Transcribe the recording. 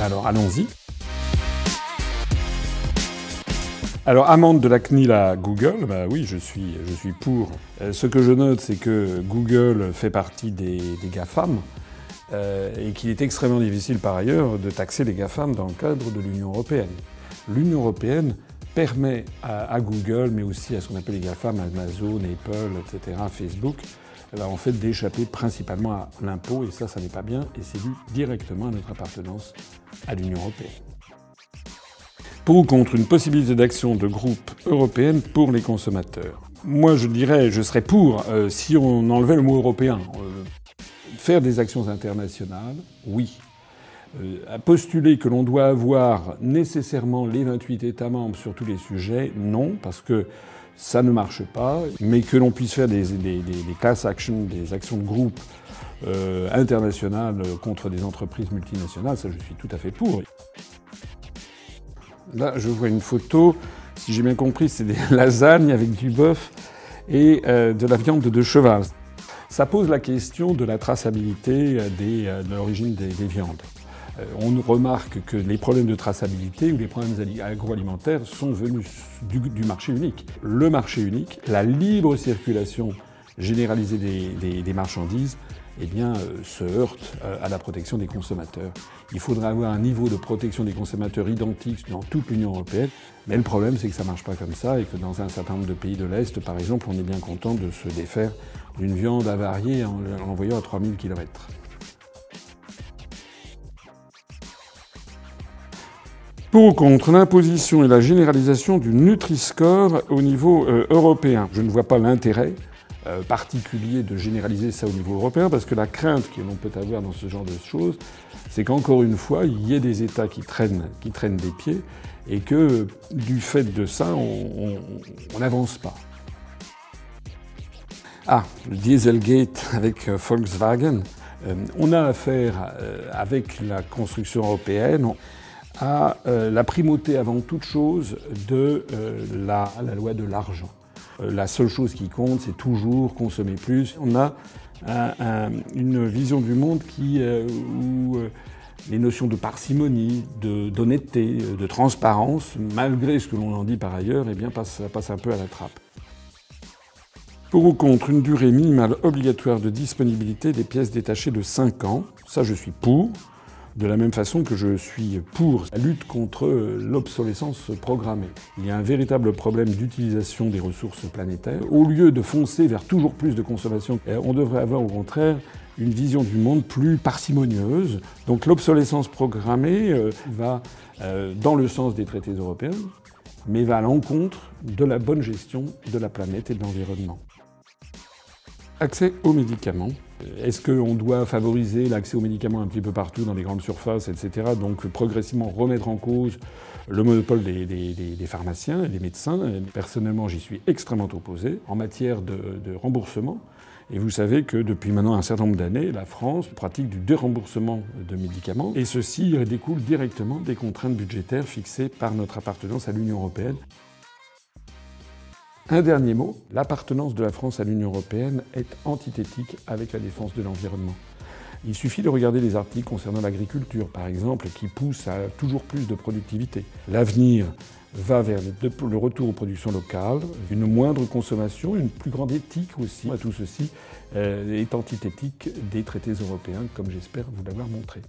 alors allons-y. Alors, amende de la CNIL à Google, bah oui, je suis, je suis pour. Euh, ce que je note, c'est que Google fait partie des, GAFAM euh, et qu'il est extrêmement difficile par ailleurs de taxer les GAFAM dans le cadre de l'Union européenne. L'Union européenne permet à, Google, mais aussi à ce qu'on appelle les GAFAM, Amazon, Apple, etc., Facebook, eh en fait d'échapper principalement à l'impôt, et ça, ça n'est pas bien, et c'est dû directement à notre appartenance à l'Union européenne. Pour ou contre une possibilité d'action de groupe européenne pour les consommateurs? Moi, je dirais, je serais pour euh, si on enlevait le mot européen. Euh, faire des actions internationales, oui. Euh, à postuler que l'on doit avoir nécessairement les 28 États membres sur tous les sujets, non, parce que ça ne marche pas. Mais que l'on puisse faire des, class actions, des actions de groupe internationales contre des entreprises multinationales, ça je suis tout à fait pour. Là, je vois une photo. Si j'ai bien compris, c'est des lasagnes avec du bœuf et euh, de la viande de cheval. Ça pose la question de la traçabilité euh, euh, de l'origine des, viandes. On remarque que les problèmes de traçabilité ou les problèmes agroalimentaires sont venus du, marché unique. Le marché unique, la libre circulation généralisée des marchandises eh bien, euh, se heurte euh, à la protection des consommateurs. Il faudrait avoir un niveau de protection des consommateurs identique dans toute l'Union européenne, mais le problème c'est que ça ne marche pas comme ça et que dans un certain nombre de pays de l'Est, par exemple, on est bien content de se défaire d'une viande avariée en l'envoyant à 3000 km. Pour ou contre l'imposition et la généralisation du Nutri-Score au niveau euh, européen Je ne vois pas l'intérêt euh, particulier de généraliser ça au niveau européen, parce que la crainte que l'on peut avoir dans ce genre de choses, c'est qu'encore une fois, il y ait des États qui traînent, qui traînent des pieds, et que du fait de ça, on n'avance pas. Ah, le Dieselgate avec euh, Volkswagen. On a affaire avec la construction européenne à la primauté avant toute chose de la loi de l'argent. Euh, la seule chose qui compte, c'est toujours consommer plus. On a une vision du monde qui, euh, où euh, les notions de parcimonie, d'honnêteté, de, transparence, malgré ce que l'on en dit par ailleurs, eh bien, passe, passe un peu à la trappe. Pour ou contre une durée minimale obligatoire de disponibilité des pièces détachées de 5 ans, ça je suis pour de la même façon que je suis pour la lutte contre l'obsolescence programmée. Il y a un véritable problème d'utilisation des ressources planétaires. Au lieu de foncer vers toujours plus de consommation, eh, on devrait avoir au contraire une vision du monde plus parcimonieuse. Donc l'obsolescence programmée euh, va euh, dans le sens des traités européens, mais va à l'encontre de la bonne gestion de la planète et de l'environnement. Accès aux médicaments. Est-ce qu'on doit favoriser l'accès aux médicaments un petit peu partout dans les grandes surfaces, etc. Donc progressivement remettre en cause le monopole des, pharmaciens et des médecins Personnellement, j'y suis extrêmement opposé en matière de, remboursement. Et vous savez que depuis maintenant un certain nombre d'années, la France pratique du déremboursement de médicaments. Et ceci découle directement des contraintes budgétaires fixées par notre appartenance à l'Union européenne. Un dernier mot, l'appartenance de la France à l'Union européenne est antithétique avec la défense de l'environnement. Il suffit de regarder les articles concernant l'agriculture, par exemple, qui poussent à toujours plus de productivité. L'avenir va vers le retour aux productions locales, une moindre consommation, une plus grande éthique aussi. Tout ceci euh, est antithétique des traités européens, comme j'espère vous l'avoir montré.